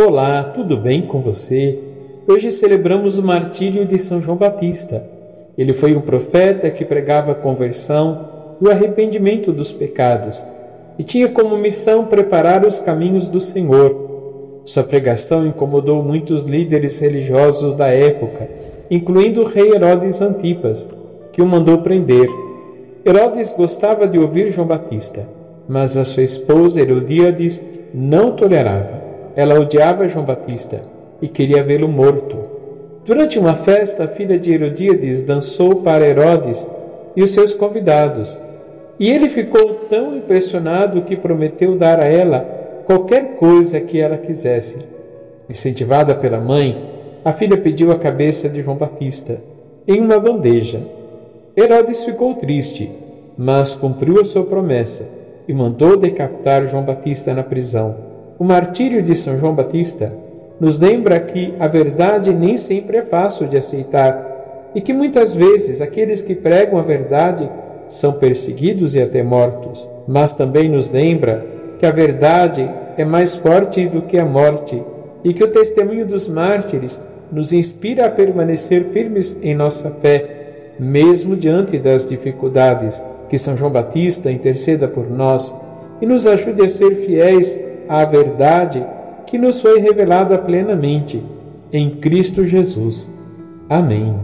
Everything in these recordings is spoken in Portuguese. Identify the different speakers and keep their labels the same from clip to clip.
Speaker 1: Olá, tudo bem com você? Hoje celebramos o martírio de São João Batista. Ele foi um profeta que pregava a conversão e o arrependimento dos pecados e tinha como missão preparar os caminhos do Senhor. Sua pregação incomodou muitos líderes religiosos da época, incluindo o rei Herodes Antipas, que o mandou prender. Herodes gostava de ouvir João Batista, mas a sua esposa Herodíades não tolerava. Ela odiava João Batista e queria vê-lo morto. Durante uma festa, a filha de Herodíades dançou para Herodes e os seus convidados. E ele ficou tão impressionado que prometeu dar a ela qualquer coisa que ela quisesse. Incentivada pela mãe, a filha pediu a cabeça de João Batista em uma bandeja. Herodes ficou triste, mas cumpriu a sua promessa e mandou decapitar João Batista na prisão. O martírio de São João Batista nos lembra que a verdade nem sempre é fácil de aceitar e que muitas vezes aqueles que pregam a verdade são perseguidos e até mortos. Mas também nos lembra que a verdade é mais forte do que a morte e que o testemunho dos mártires nos inspira a permanecer firmes em nossa fé, mesmo diante das dificuldades. Que São João Batista interceda por nós e nos ajude a ser fiéis à verdade que nos foi revelada plenamente em Cristo Jesus. Amém.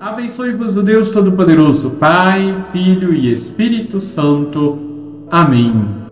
Speaker 2: Abençoe-vos o Deus Todo-Poderoso, Pai, Filho e Espírito Santo. Amém.